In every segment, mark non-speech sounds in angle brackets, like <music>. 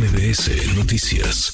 MBS Noticias.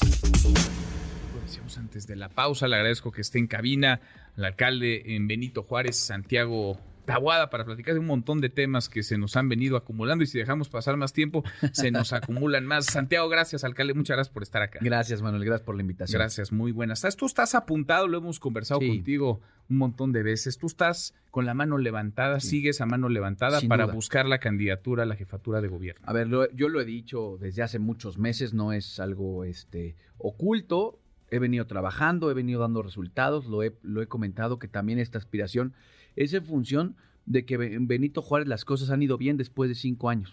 Decíamos antes de la pausa, le agradezco que esté en cabina al alcalde en Benito Juárez, Santiago Tabuada para platicar de un montón de temas que se nos han venido acumulando y si dejamos pasar más tiempo, se nos <laughs> acumulan más. Santiago, gracias, alcalde. Muchas gracias por estar acá. Gracias, Manuel. Gracias por la invitación. Gracias, muy buenas. Tú estás apuntado, lo hemos conversado contigo un montón de veces. Tú estás con la mano levantada, sigues a mano levantada para buscar la candidatura a la jefatura de gobierno. A ver, yo lo he dicho desde hace muchos meses, no es algo este, oculto. He venido trabajando, he venido dando resultados, lo he, lo he comentado que también esta aspiración es en función de que en Benito Juárez las cosas han ido bien después de cinco años.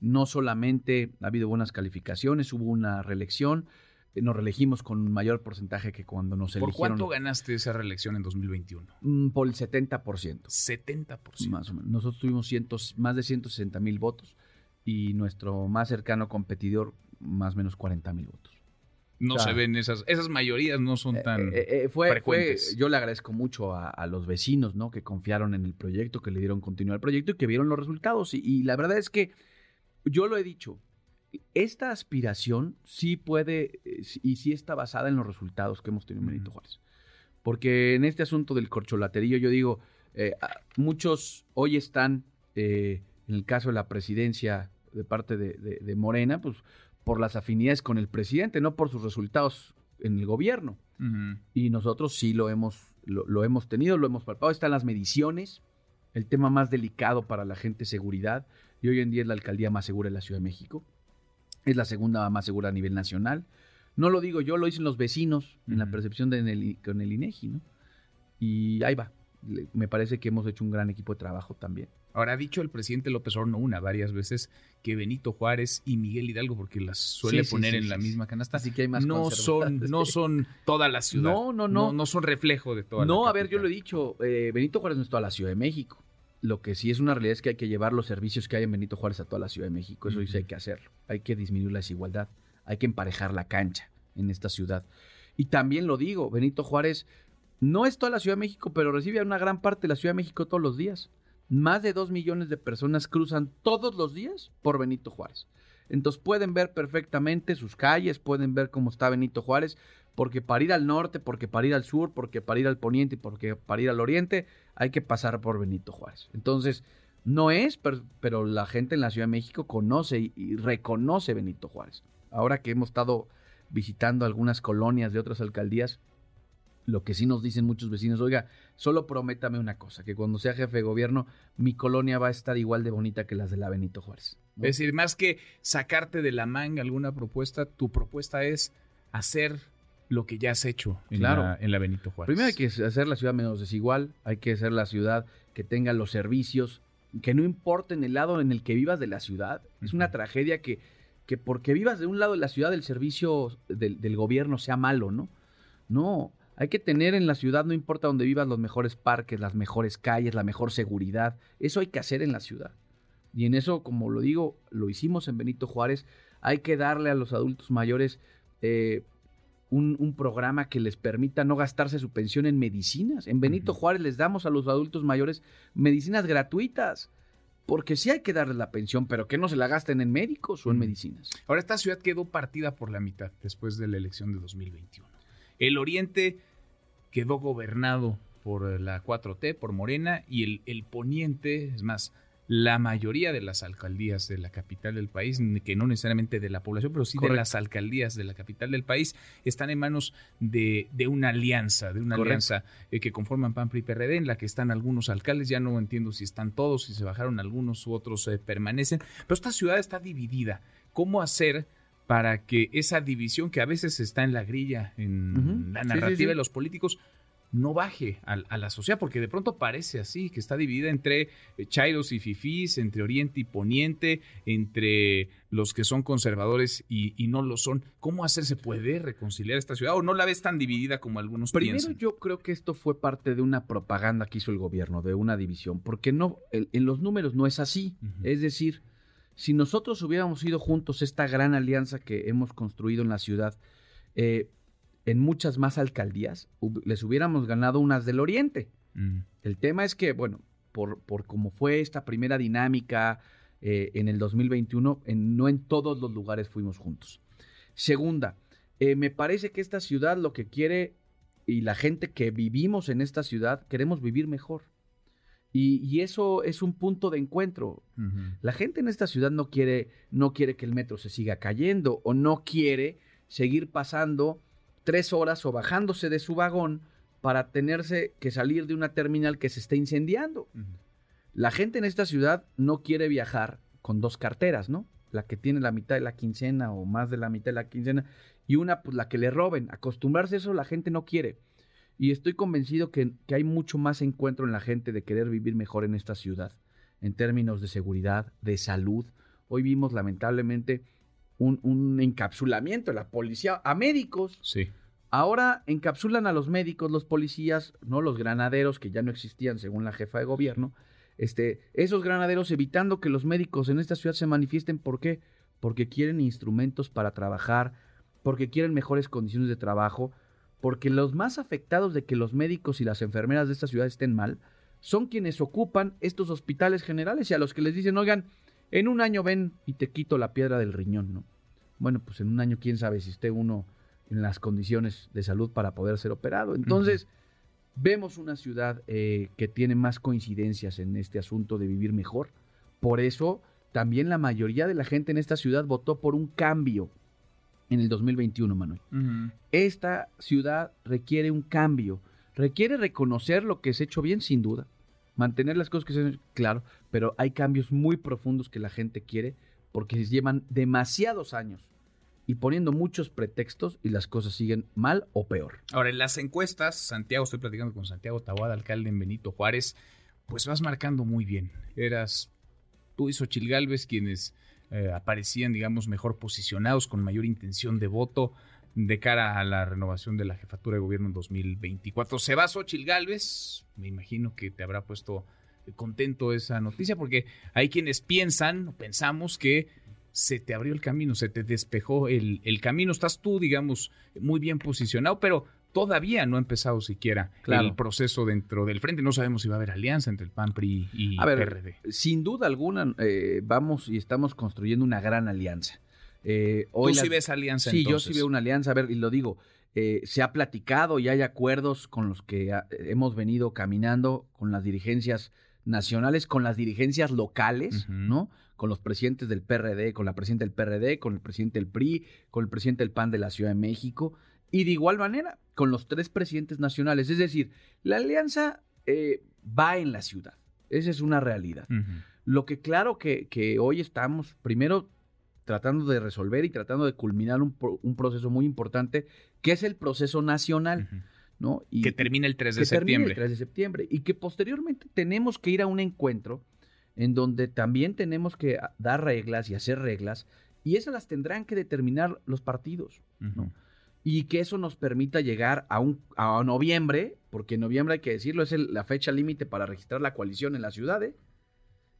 no solamente ha habido buenas calificaciones, hubo una reelección, eh, nos reelegimos con un mayor porcentaje que cuando nos eligieron. ¿Por cuánto ganaste esa reelección en 2021? Mm, por el 70%. 70%. Más o menos. Nosotros tuvimos cientos, más de 160 mil votos y nuestro más cercano competidor más o menos 40 mil votos no se ven esas, esas mayorías no son eh, tan eh, eh, fue, frecuentes. yo le agradezco mucho a, los vecinos, ¿no? Que confiaron en el proyecto, que le dieron continuidad al proyecto y que vieron los resultados. Y, la verdad es que yo lo he dicho, esta aspiración sí puede y sí está basada en los resultados que hemos tenido en Benito Juárez. Porque en este asunto del corcholaterillo, yo digo, muchos hoy están, en el caso de la presidencia de parte de, de Morena, pues por las afinidades con el presidente, no por sus resultados en el gobierno. Y nosotros sí lo hemos, lo, hemos tenido, lo hemos palpado. Están las mediciones, el tema más delicado para la gente seguridad. Y hoy en día es la alcaldía más segura de la Ciudad de México. Es la segunda más segura a nivel nacional. No lo digo yo, lo dicen los vecinos en la percepción de el, con el INEGI, ¿no? Y ahí va. Me parece que hemos hecho un gran equipo de trabajo también. Ahora, ha dicho el presidente López Obrador, una, varias veces, que Benito Juárez y Miguel Hidalgo, porque las suele poner en la misma canasta, Así que hay más no son, no son toda la ciudad. No, no, no. No, son reflejo de toda no, la No, a ver, yo lo he dicho, eh, Benito Juárez no es toda la Ciudad de México. Lo que sí es una realidad es que hay que llevar los servicios que hay en Benito Juárez a toda la Ciudad de México. Eso sí hay que hacerlo. Hay que disminuir la desigualdad. Hay que emparejar la cancha en esta ciudad. Y también lo digo, Benito Juárez no es toda la Ciudad de México, pero recibe a una gran parte de la Ciudad de México todos los días. Más de dos millones de personas cruzan todos los días por Benito Juárez. Entonces pueden ver perfectamente sus calles, pueden ver cómo está Benito Juárez, porque para ir al norte, porque para ir al sur, porque para ir al poniente y porque para ir al oriente, hay que pasar por Benito Juárez. Entonces, no es, pero, la gente en la Ciudad de México conoce y, reconoce Benito Juárez. Ahora que hemos estado visitando algunas colonias de otras alcaldías, lo que sí nos dicen muchos vecinos, oiga, solo prométame una cosa, que cuando sea jefe de gobierno, mi colonia va a estar igual de bonita que las de la Benito Juárez. Es decir, más que sacarte de la manga alguna propuesta, tu propuesta es hacer lo que ya has hecho en, la, en la Benito Juárez. Primero hay que hacer la ciudad menos desigual, hay que hacer la ciudad que tenga los servicios, que no importen el lado en el que vivas de la ciudad. Es una tragedia que, que porque vivas de un lado de la ciudad el servicio del, del gobierno sea malo, ¿no? No, hay que tener en la ciudad, no importa dónde vivas, los mejores parques, las mejores calles, la mejor seguridad. Eso hay que hacer en la ciudad. Y en eso, como lo digo, lo hicimos en Benito Juárez. Hay que darle a los adultos mayores eh, un, programa que les permita no gastarse su pensión en medicinas. En Benito Juárez les damos a los adultos mayores medicinas gratuitas. Porque sí hay que darles la pensión, pero que no se la gasten en médicos o en medicinas. Ahora, esta ciudad quedó partida por la mitad después de la elección de 2021. El oriente quedó gobernado por la 4T, por Morena, y el, el poniente, es más, la mayoría de las alcaldías de la capital del país, que no necesariamente de la población, pero sí de las alcaldías de la capital del país, están en manos de, de una alianza, de una alianza eh, que conforman PAN, PRI, PRD, en la que están algunos alcaldes, ya no entiendo si están todos, si se bajaron algunos u otros eh, permanecen, pero esta ciudad está dividida. ¿Cómo hacer para que esa división que a veces está en la grilla, en la narrativa de los políticos, no baje a, la sociedad, porque de pronto parece así, que está dividida entre eh, chairos y fifís, entre oriente y poniente, entre los que son conservadores y, no lo son. ¿Cómo hacer se puede reconciliar esta ciudad? ¿O no la ves tan dividida como algunos Primero, piensan? yo creo que esto fue parte de una propaganda que hizo el gobierno, de una división, porque no, en, los números no es así. Es decir, si nosotros hubiéramos ido juntos esta gran alianza que hemos construido en la ciudad, eh, en muchas más alcaldías, les hubiéramos ganado unas del Oriente. Mm. El tema es que, bueno, por, por cómo fue esta primera dinámica, eh, en el 2021, en, no en todos los lugares fuimos juntos. Segunda, eh, me parece que esta ciudad lo que quiere y la gente que vivimos en esta ciudad queremos vivir mejor. Y, eso es un punto de encuentro. La gente en esta ciudad no quiere, no quiere que el metro se siga cayendo o no quiere seguir pasando tres horas o bajándose de su vagón para tenerse que salir de una terminal que se está incendiando. La gente en esta ciudad no quiere viajar con dos carteras, ¿no? La que tiene la mitad de la quincena o más de la mitad de la quincena y una, pues la que le roben. Acostumbrarse a eso la gente no quiere. Y estoy convencido que, hay mucho más encuentro en la gente de querer vivir mejor en esta ciudad, en términos de seguridad, de salud. Hoy vimos lamentablemente un, encapsulamiento de la policía a médicos. Sí. Ahora encapsulan a los médicos, los policías, no los granaderos que ya no existían según la jefa de gobierno. Este, esos granaderos evitando que los médicos en esta ciudad se manifiesten. ¿Por qué? Porque quieren instrumentos para trabajar, porque quieren mejores condiciones de trabajo, porque los más afectados de que los médicos y las enfermeras de esta ciudad estén mal son quienes ocupan estos hospitales generales y a los que les dicen, oigan, en un año ven y te quito la piedra del riñón, ¿no? Bueno, pues en un año quién sabe si esté uno en las condiciones de salud para poder ser operado. Entonces, vemos una ciudad eh, que tiene más coincidencias en este asunto de vivir mejor. Por eso, también la mayoría de la gente en esta ciudad votó por un cambio en el 2021, Manuel. Esta ciudad requiere un cambio, requiere reconocer lo que se ha hecho bien, sin duda, mantener las cosas que se han hecho, claro, pero hay cambios muy profundos que la gente quiere porque se llevan demasiados años y poniendo muchos pretextos y las cosas siguen mal o peor. Ahora, en las encuestas, Santiago, estoy platicando con Santiago Taboada, alcalde en Benito Juárez, pues vas marcando muy bien. Eras tú y Xochil Gálvez quienes eh, aparecían, digamos, mejor posicionados, con mayor intención de voto de cara a la renovación de la jefatura de gobierno en 2024. Se va Xochil Gálvez, me imagino que te habrá puesto contento esa noticia, porque hay quienes piensan, pensamos que se te abrió el camino, se te despejó el, el camino, estás tú, digamos, muy bien posicionado, pero todavía no ha empezado siquiera el proceso dentro del frente. No sabemos si va a haber alianza entre el PAN, PRI y a PRD. Sin duda alguna, eh, vamos y estamos construyendo una gran alianza. Eh, hoy ¿Tú sí ves alianza Sí, yo sí veo una alianza. A ver, y lo digo, eh, se ha platicado y hay acuerdos con los que hemos venido caminando con las dirigencias nacionales, con las dirigencias locales, ¿no? Con los presidentes del PRD, con la presidenta del PRD, con el presidente del PRI, con el presidente del PAN de la Ciudad de México. Y de igual manera, con los tres presidentes nacionales. Es decir, la alianza eh, va en la ciudad. Esa es una realidad. Lo que claro que, que, hoy estamos, primero, tratando de resolver y tratando de culminar un, proceso muy importante, que es el proceso nacional. ¿no? Y, que termina el 3 de septiembre. el 3 de septiembre. Y que posteriormente tenemos que ir a un encuentro en donde también tenemos que dar reglas y hacer reglas, y esas las tendrán que determinar los partidos. ¿no? Y que eso nos permita llegar a, un, a noviembre, porque en noviembre hay que decirlo, es la fecha límite para registrar la coalición en la ciudad. ¿eh?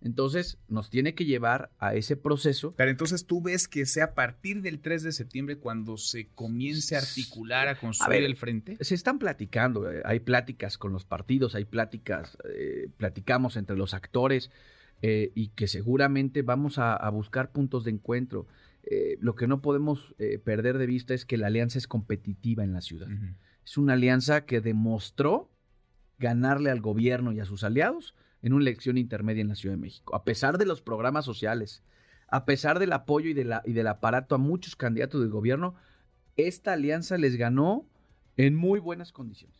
Entonces nos tiene que llevar a ese proceso. Pero entonces tú ves que sea a partir del 3 de septiembre cuando se comience a articular, a construir el frente. Se están platicando, eh, hay pláticas con los partidos, hay pláticas, eh, platicamos entre los actores y que seguramente vamos a, a buscar puntos de encuentro. Eh, lo que no podemos eh, perder de vista es que la alianza es competitiva en la ciudad. Es una alianza que demostró ganarle al gobierno y a sus aliados en una elección intermedia en la Ciudad de México. A pesar de los programas sociales, a pesar del apoyo y, de la, y del aparato a muchos candidatos del gobierno, esta alianza les ganó en muy buenas condiciones.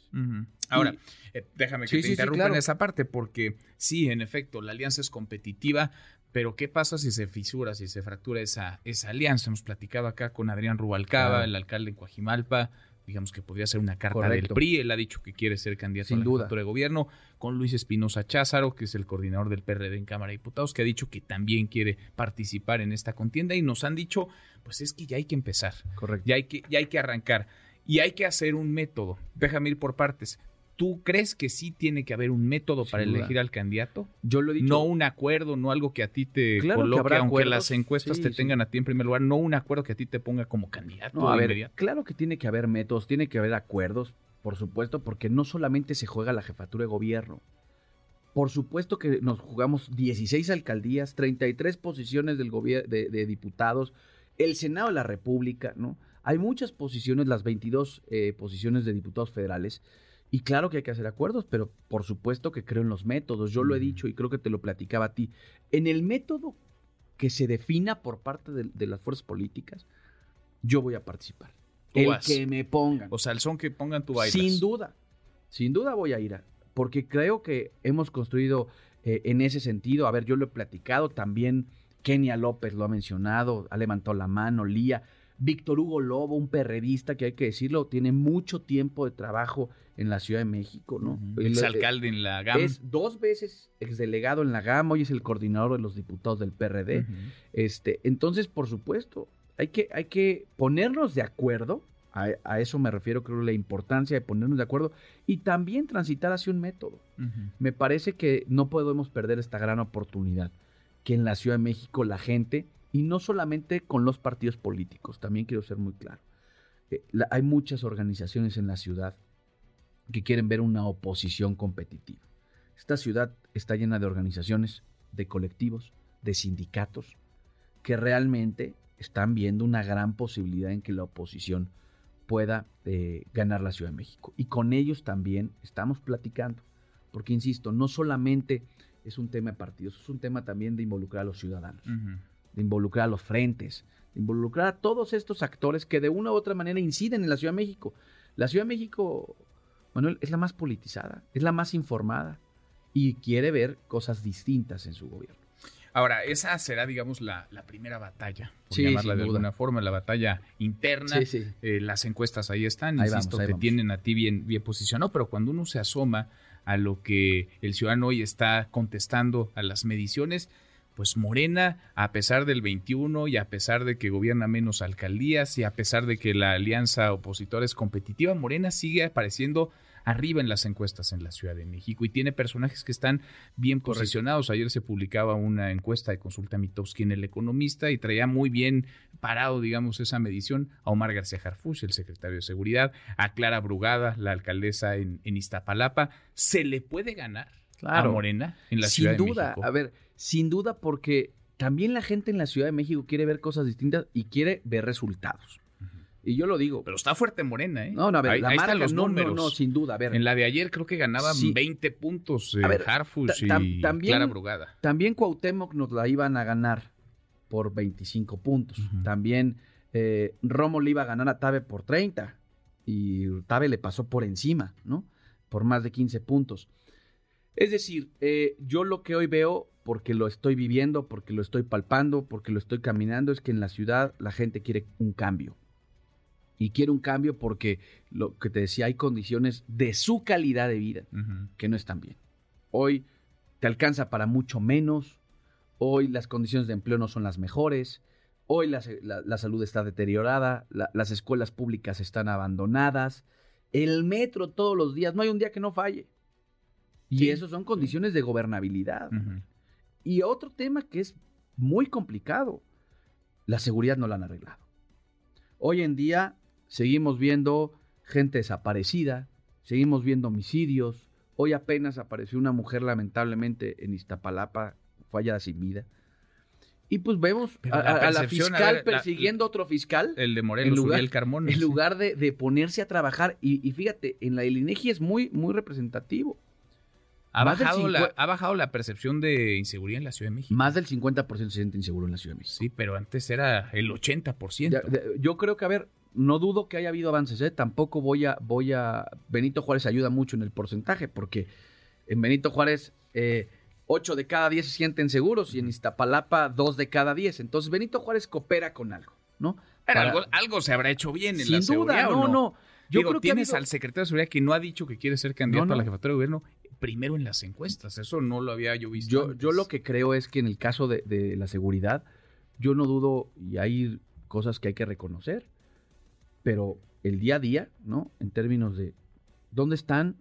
Ahora, eh, déjame que te interrumpa en esa parte, porque sí, en efecto, la alianza es competitiva, pero ¿qué pasa si se fisura, si se fractura esa, esa alianza? Hemos platicado acá con Adrián Rubalcaba, el alcalde de Coajimalpa, digamos que podría ser una carta del PRI, él ha dicho que quiere ser candidato a la duda. de gobierno, con Luis Espinosa Cházaro, que es el coordinador del PRD en Cámara de Diputados, que ha dicho que también quiere participar en esta contienda y nos han dicho, pues es que ya hay que empezar, Correcto. Ya hay que, ya hay que arrancar y hay que hacer un método. Déjame ir por partes. ¿Tú crees que sí tiene que haber un método para elegir al candidato? Yo lo he dicho. No un acuerdo, no algo que a ti te coloque, aunque las encuestas te tengan a ti en primer lugar, no un acuerdo que a ti te ponga como candidato. No, a ver, claro que tiene que haber métodos, tiene que haber acuerdos, por supuesto, porque no solamente se juega la jefatura de gobierno. Por supuesto que nos jugamos 16 alcaldías, 33 posiciones del gobierno de, de diputados, el Senado de la República, ¿no? Hay muchas posiciones, las 22 eh, posiciones de diputados federales, y claro que hay que hacer acuerdos, pero por supuesto que creo en los métodos. Yo lo he dicho y creo que te lo platicaba a ti. En el método que se defina por parte de, de las fuerzas políticas, yo voy a participar. Tú el vas. que me pongan. O sea, el son que pongan tu bailas. Sin duda, sin duda voy a ir, a- porque creo que hemos construido eh, en ese sentido. A ver, yo lo he platicado también. Kenia López lo ha mencionado, ha levantado la mano, Lía. Víctor Hugo Lobo, un perredista que hay que decirlo, tiene mucho tiempo de trabajo en la Ciudad de México, ¿no? Ujú. Él, eh, Exalcalde en la GAM. Es dos veces exdelegado en la GAM, hoy es el coordinador de los diputados del PRD. Este, entonces, por supuesto, hay que, hay que ponernos de acuerdo. A, a eso me refiero, creo, la importancia de ponernos de acuerdo y también transitar hacia un método. Me parece que no podemos perder esta gran oportunidad que en la Ciudad de México la gente, y no solamente con los partidos políticos, también quiero ser muy claro, eh, hay muchas organizaciones en la ciudad que quieren ver una oposición competitiva. Esta ciudad está llena de organizaciones, de colectivos, de sindicatos, que realmente están viendo una gran posibilidad en que la oposición pueda eh, ganar la Ciudad de México. Y con ellos también estamos platicando, porque insisto, no solamente es un tema de partidos, es un tema también de involucrar a los ciudadanos. De involucrar a los frentes, de involucrar a todos estos actores que de una u otra manera inciden en la Ciudad de México. La Ciudad de México, Manuel, es la más politizada, es la más informada y quiere ver cosas distintas en su gobierno. Ahora, esa será, digamos, la, la primera batalla, por Sí, llamarla de duda. alguna forma, la batalla interna. sí. Eh, las encuestas ahí están, Ahí insisto, vamos, ahí te vamos. tienen a ti bien, bien posicionado, pero cuando uno se asoma a lo que el ciudadano hoy está contestando a las mediciones, pues Morena, a pesar del 21 y a pesar de que gobierna menos alcaldías y a pesar de que la alianza opositora es competitiva, Morena sigue apareciendo arriba en las encuestas en la Ciudad de México y tiene personajes que están bien posicionados. Ayer se publicaba una encuesta de consulta Mitowski en El Economista y traía muy bien parado, digamos, esa medición a Omar García Harfuch, el secretario de Seguridad, a Clara Brugada, la alcaldesa en, en Iztapalapa. ¿Se le puede ganar a Morena en la sin Ciudad de duda, México? a ver, sin duda porque también la gente en la Ciudad de México quiere ver cosas distintas y quiere ver resultados. Y yo lo digo. Pero está fuerte Morena, ¿eh? no, no, a ver, ahí, la ahí marca, están los no, números. no, sin duda, a ver. En la de ayer creo que ganaban Sí. 20 puntos eh, A ver, tam- y también- Clara Brugada. También Cuauhtémoc nos la iban a ganar por 25 puntos. También eh, Romo le iba a ganar a Tabe por 30 y Tabe le pasó por encima, ¿no? Por más de 15 puntos. Es decir, eh, yo lo que hoy veo, porque lo estoy viviendo, porque lo estoy palpando, porque lo estoy caminando, es que en la ciudad la gente quiere un cambio. Y quiere un cambio porque, lo que te decía, hay condiciones de su calidad de vida que no están bien. Hoy te alcanza para mucho menos, hoy las condiciones de empleo no son las mejores, hoy la, la- la salud está deteriorada, la- las escuelas públicas están abandonadas, el metro todos los días, no hay un día que no falle. Y Sí, eso son condiciones de gobernabilidad. Ujú. Y otro tema que es muy complicado, la seguridad no la han arreglado. Hoy en día seguimos viendo gente desaparecida, seguimos viendo homicidios. Hoy apenas apareció una mujer lamentablemente en Iztapalapa, fue hallada sin vida. Y pues vemos a, la a- a la percepción, a fiscal ver, persiguiendo a otro fiscal El de Morelos, En lugar- Uriel Carmona. en lugar de, de ponerse a trabajar. Y, y fíjate, en la del INEGI es muy, muy representativo. Ha bajado, la, ha bajado la percepción de inseguridad en la Ciudad de México. Más del 50% se siente inseguro en la Ciudad de México. Sí, pero antes era el 80%. Ya- de- yo creo que, a ver, no dudo que haya habido avances, ¿eh? Tampoco voy a, voy a... Benito Juárez ayuda mucho en el porcentaje, porque en Benito Juárez eh, 8 de cada 10 se sienten seguros y en Iztapalapa 2 de cada 10. Entonces Benito Juárez coopera con algo, ¿no? Para- algo, algo se habrá hecho bien en Sin la duda, seguridad, ¿o no, no. no. Yo Digo, creo que ha tienes habido- al secretario de Seguridad que no ha dicho que quiere ser candidato No, no. a la jefatura de gobierno primero en las encuestas. Eso no lo había yo visto. Yo, antes. yo lo que creo es que en el caso de, de la seguridad, yo no dudo, y hay cosas que hay que reconocer, pero el día a día, ¿no? En términos de dónde están,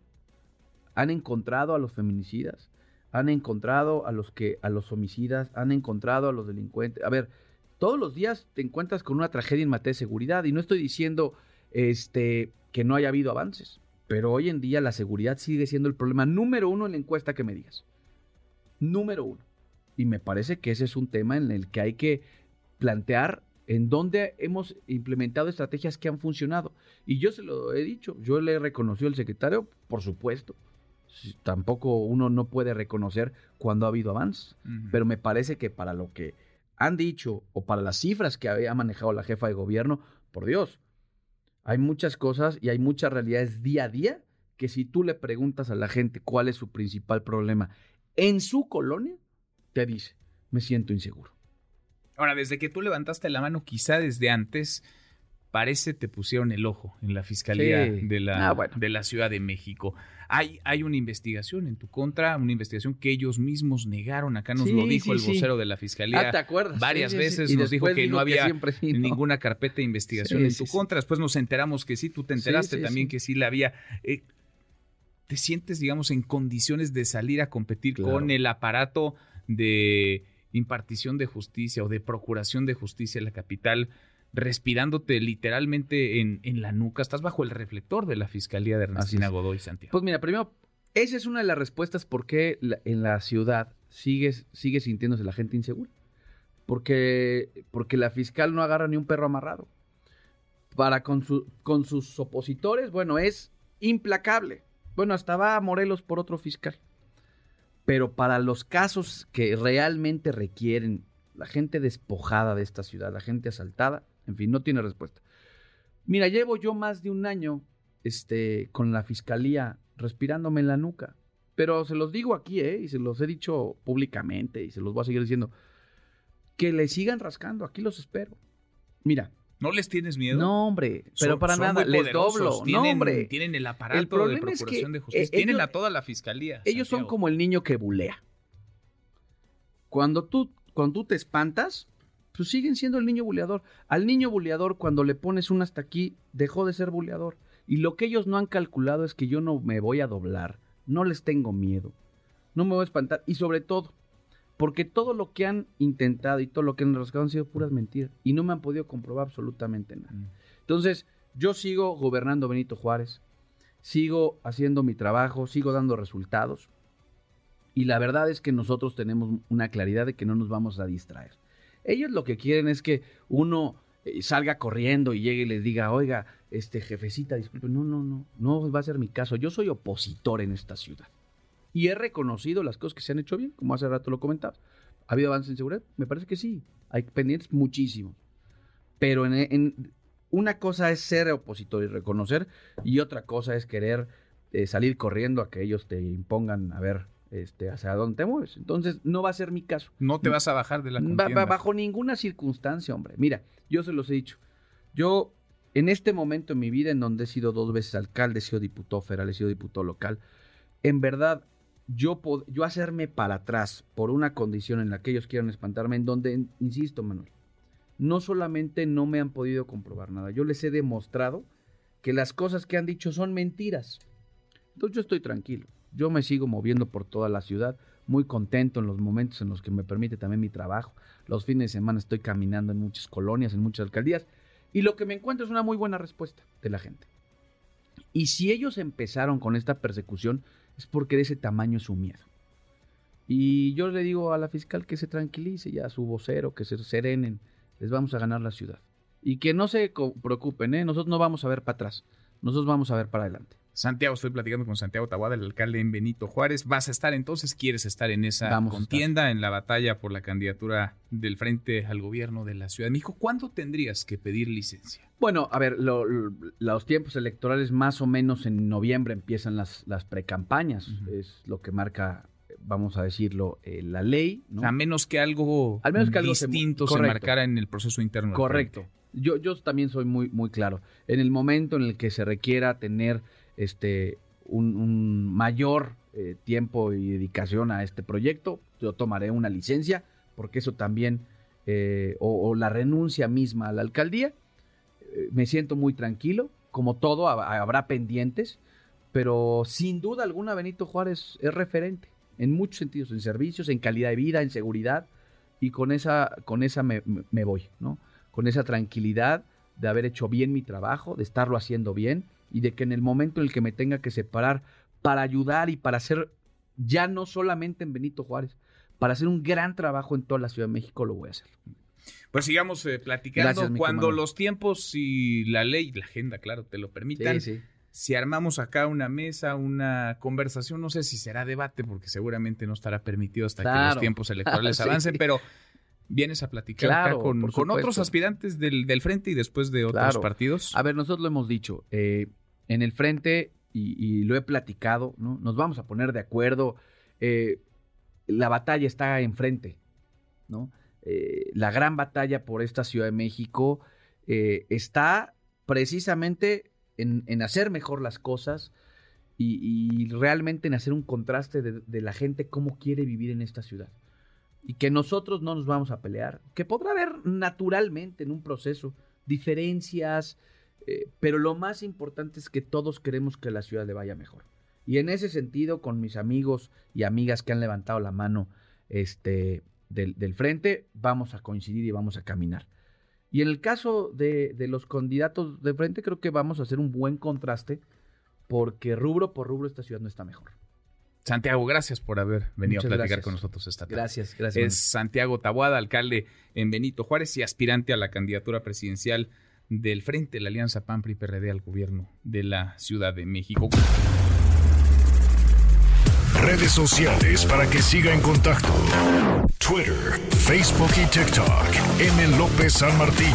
han encontrado a los feminicidas, han encontrado a los que, a los homicidas, han encontrado a los delincuentes. A ver, todos los días te encuentras con una tragedia en materia de seguridad, y no estoy diciendo este, que no haya habido avances, pero hoy en día la seguridad sigue siendo el problema número uno en la encuesta que me digas. Número uno. Y me parece que ese es un tema en el que hay que plantear en dónde hemos implementado estrategias que han funcionado. Y yo se lo he dicho, yo le he reconocido al secretario, por supuesto. Tampoco uno no puede reconocer cuando ha habido avances, pero me parece que para lo que han dicho o para las cifras que ha manejado la jefa de gobierno, por Dios, hay muchas cosas y hay muchas realidades día a día que si tú le preguntas a la gente cuál es su principal problema en su colonia, te dice, me siento inseguro. Ahora, desde que tú levantaste la mano, quizá desde antes, parece te pusieron el ojo en la Fiscalía de, la, ah, de la Ciudad de México. Hay, hay una investigación en tu contra, una investigación que ellos mismos negaron. Acá nos lo dijo el vocero de la Fiscalía. Ah, ¿te acuerdas? Varias veces nos dijo que no había ninguna carpeta de investigación en tu contra. Después nos enteramos que sí, tú te enteraste también que sí la había. Eh, ¿Te sientes, digamos, en condiciones de salir a competir con el aparato de impartición de justicia o de procuración de justicia en la capital, respirándote literalmente en, en la nuca. Estás bajo el reflector de la Fiscalía de Ernestina Godoy Santiago. Pues mira, primero, esa es una de las respuestas por qué en la ciudad sigue, sigue sintiéndose la gente insegura. Porque, porque la fiscal no agarra ni un perro amarrado. Para con, su, con sus opositores, bueno, es implacable. Bueno, hasta va a Morelos por otro fiscal. Pero para los casos que realmente requieren la gente despojada de esta ciudad, la gente asaltada, en fin, no tiene respuesta. Mira, llevo yo más de un año este, con la fiscalía respirándome en la nuca. Pero se los digo aquí, ¿eh? Y se los he dicho públicamente y se los voy a seguir diciendo. Que le sigan rascando, aquí los espero. Mira, ¿No les tienes miedo? No, hombre, pero para nada, les doblo. Tienen, no, hombre. Tienen el aparato de procuración de justicia. Eh, tienen a toda la fiscalía. Ellos son como el niño que bulea. Cuando tú, cuando tú te espantas, pues siguen siendo el niño buleador. Al niño buleador, cuando le pones un hasta aquí, dejó de ser buleador. Y lo que ellos no han calculado es que yo no me voy a doblar. No les tengo miedo. No me voy a espantar. Y sobre todo, porque todo lo que han intentado y todo lo que han rascado han sido puras mentiras. Y no me han podido comprobar absolutamente nada. Mm. Entonces, yo sigo gobernando Benito Juárez. Sigo haciendo mi trabajo, sigo dando resultados. Y la verdad es que nosotros tenemos una claridad de que no nos vamos a distraer. Ellos lo que quieren es que uno eh, salga corriendo y llegue y les diga, oiga, este jefecita, disculpe, no, no, no, no va a ser mi caso. Yo soy opositor en esta ciudad y he reconocido las cosas que se han hecho bien, como hace rato lo comentaba. ¿Ha habido avances en seguridad? Me parece que sí. Hay pendientes muchísimos. Pero en, una cosa es ser opositor y reconocer, y otra cosa es querer eh, salir corriendo a que ellos te impongan a ver este, hacia dónde te mueves. Entonces, no va a ser mi caso. No te vas a bajar de la contienda. bajo ninguna circunstancia, hombre. Mira, yo se los he dicho. Yo, en este momento en mi vida, en donde he sido dos veces alcalde, he sido diputado federal, he sido diputado local, en verdad yo, yo hacerme para atrás por una condición en la que ellos quieran espantarme, en donde, insisto, Manuel, no solamente no me han podido comprobar nada, yo les he demostrado que las cosas que han dicho son mentiras. Entonces yo estoy tranquilo, yo me sigo moviendo por toda la ciudad, muy contento en los momentos en los que me permite también mi trabajo. Los fines de semana estoy caminando en muchas colonias, en muchas alcaldías, y lo que me encuentro es una muy buena respuesta de la gente. Y si ellos empezaron con esta persecución, es porque de ese tamaño es su miedo. Y yo le digo a la fiscal que se tranquilice ya, a su vocero, que se serenen, les vamos a ganar la ciudad. Y que no se preocupen, ¿eh? nosotros no vamos a ver para atrás, nosotros vamos a ver para adelante. Santiago, estoy platicando con Santiago Tabuada, el alcalde en Benito Juárez. ¿Vas a estar entonces? ¿Quieres estar en esa contienda, en la batalla por la candidatura del frente al gobierno de la Ciudad de México? ¿Cuándo tendrías que pedir licencia? Bueno, a ver, los tiempos electorales más o menos en noviembre empiezan las, las precampañas. Es lo que marca, vamos a decirlo, eh, la ley. A menos que algo, distinto se, marcara en el proceso interno. Correcto. Yo, yo también soy muy, muy claro. En el momento en el que se requiera tener este, un, mayor eh, tiempo y dedicación a este proyecto, yo tomaré una licencia, porque eso también, eh, o, la renuncia misma a la alcaldía, eh, me siento muy tranquilo, como todo, habrá pendientes, pero sin duda alguna Benito Juárez es referente en muchos sentidos, en servicios, en calidad de vida, en seguridad, y con esa, con esa me, me voy, ¿no? Con esa tranquilidad de haber hecho bien mi trabajo, de estarlo haciendo bien y de que en el momento en el que me tenga que separar para ayudar y para hacer ya no solamente en Benito Juárez, para hacer un gran trabajo en toda la Ciudad de México, lo voy a hacer. Pues sigamos eh, platicando Gracias, cuando los tiempos y la ley, la agenda, claro, te lo permitan. Sí, sí. Si armamos acá una mesa, una conversación, no sé si será debate, porque seguramente no estará permitido hasta que los tiempos electorales <laughs> Sí. avancen, pero vienes a platicar Claro, acá con, otros aspirantes del, del frente y después de otros Claro. partidos. A ver, nosotros lo hemos dicho, eh, en el frente, y, lo he platicado, ¿no? Nos vamos a poner de acuerdo. eh, la batalla está enfrente, ¿no? Eh, la gran batalla por esta Ciudad de México eh, está precisamente en, hacer mejor las cosas y, realmente en hacer un contraste de la gente cómo quiere vivir en esta ciudad. Y que nosotros no nos vamos a pelear, que podrá haber naturalmente en un proceso diferencias, eh, pero lo más importante es que todos queremos que la ciudad le vaya mejor. Y en ese sentido, con mis amigos y amigas que han levantado la mano este, del, del frente, vamos a coincidir y vamos a caminar. Y en el caso de, de los candidatos de frente, creo que vamos a hacer un buen contraste, porque rubro por rubro esta ciudad no está mejor. Santiago, gracias por haber venido Muchas a platicar gracias. con nosotros esta tarde. Gracias, gracias. Es Santiago Tabuada, alcalde en Benito Juárez y aspirante a la candidatura presidencial del Frente, la Alianza PAN PRI PRD al gobierno de la Ciudad de México. Redes sociales para que siga en contacto: Twitter, Facebook y TikTok. M. López San Martín.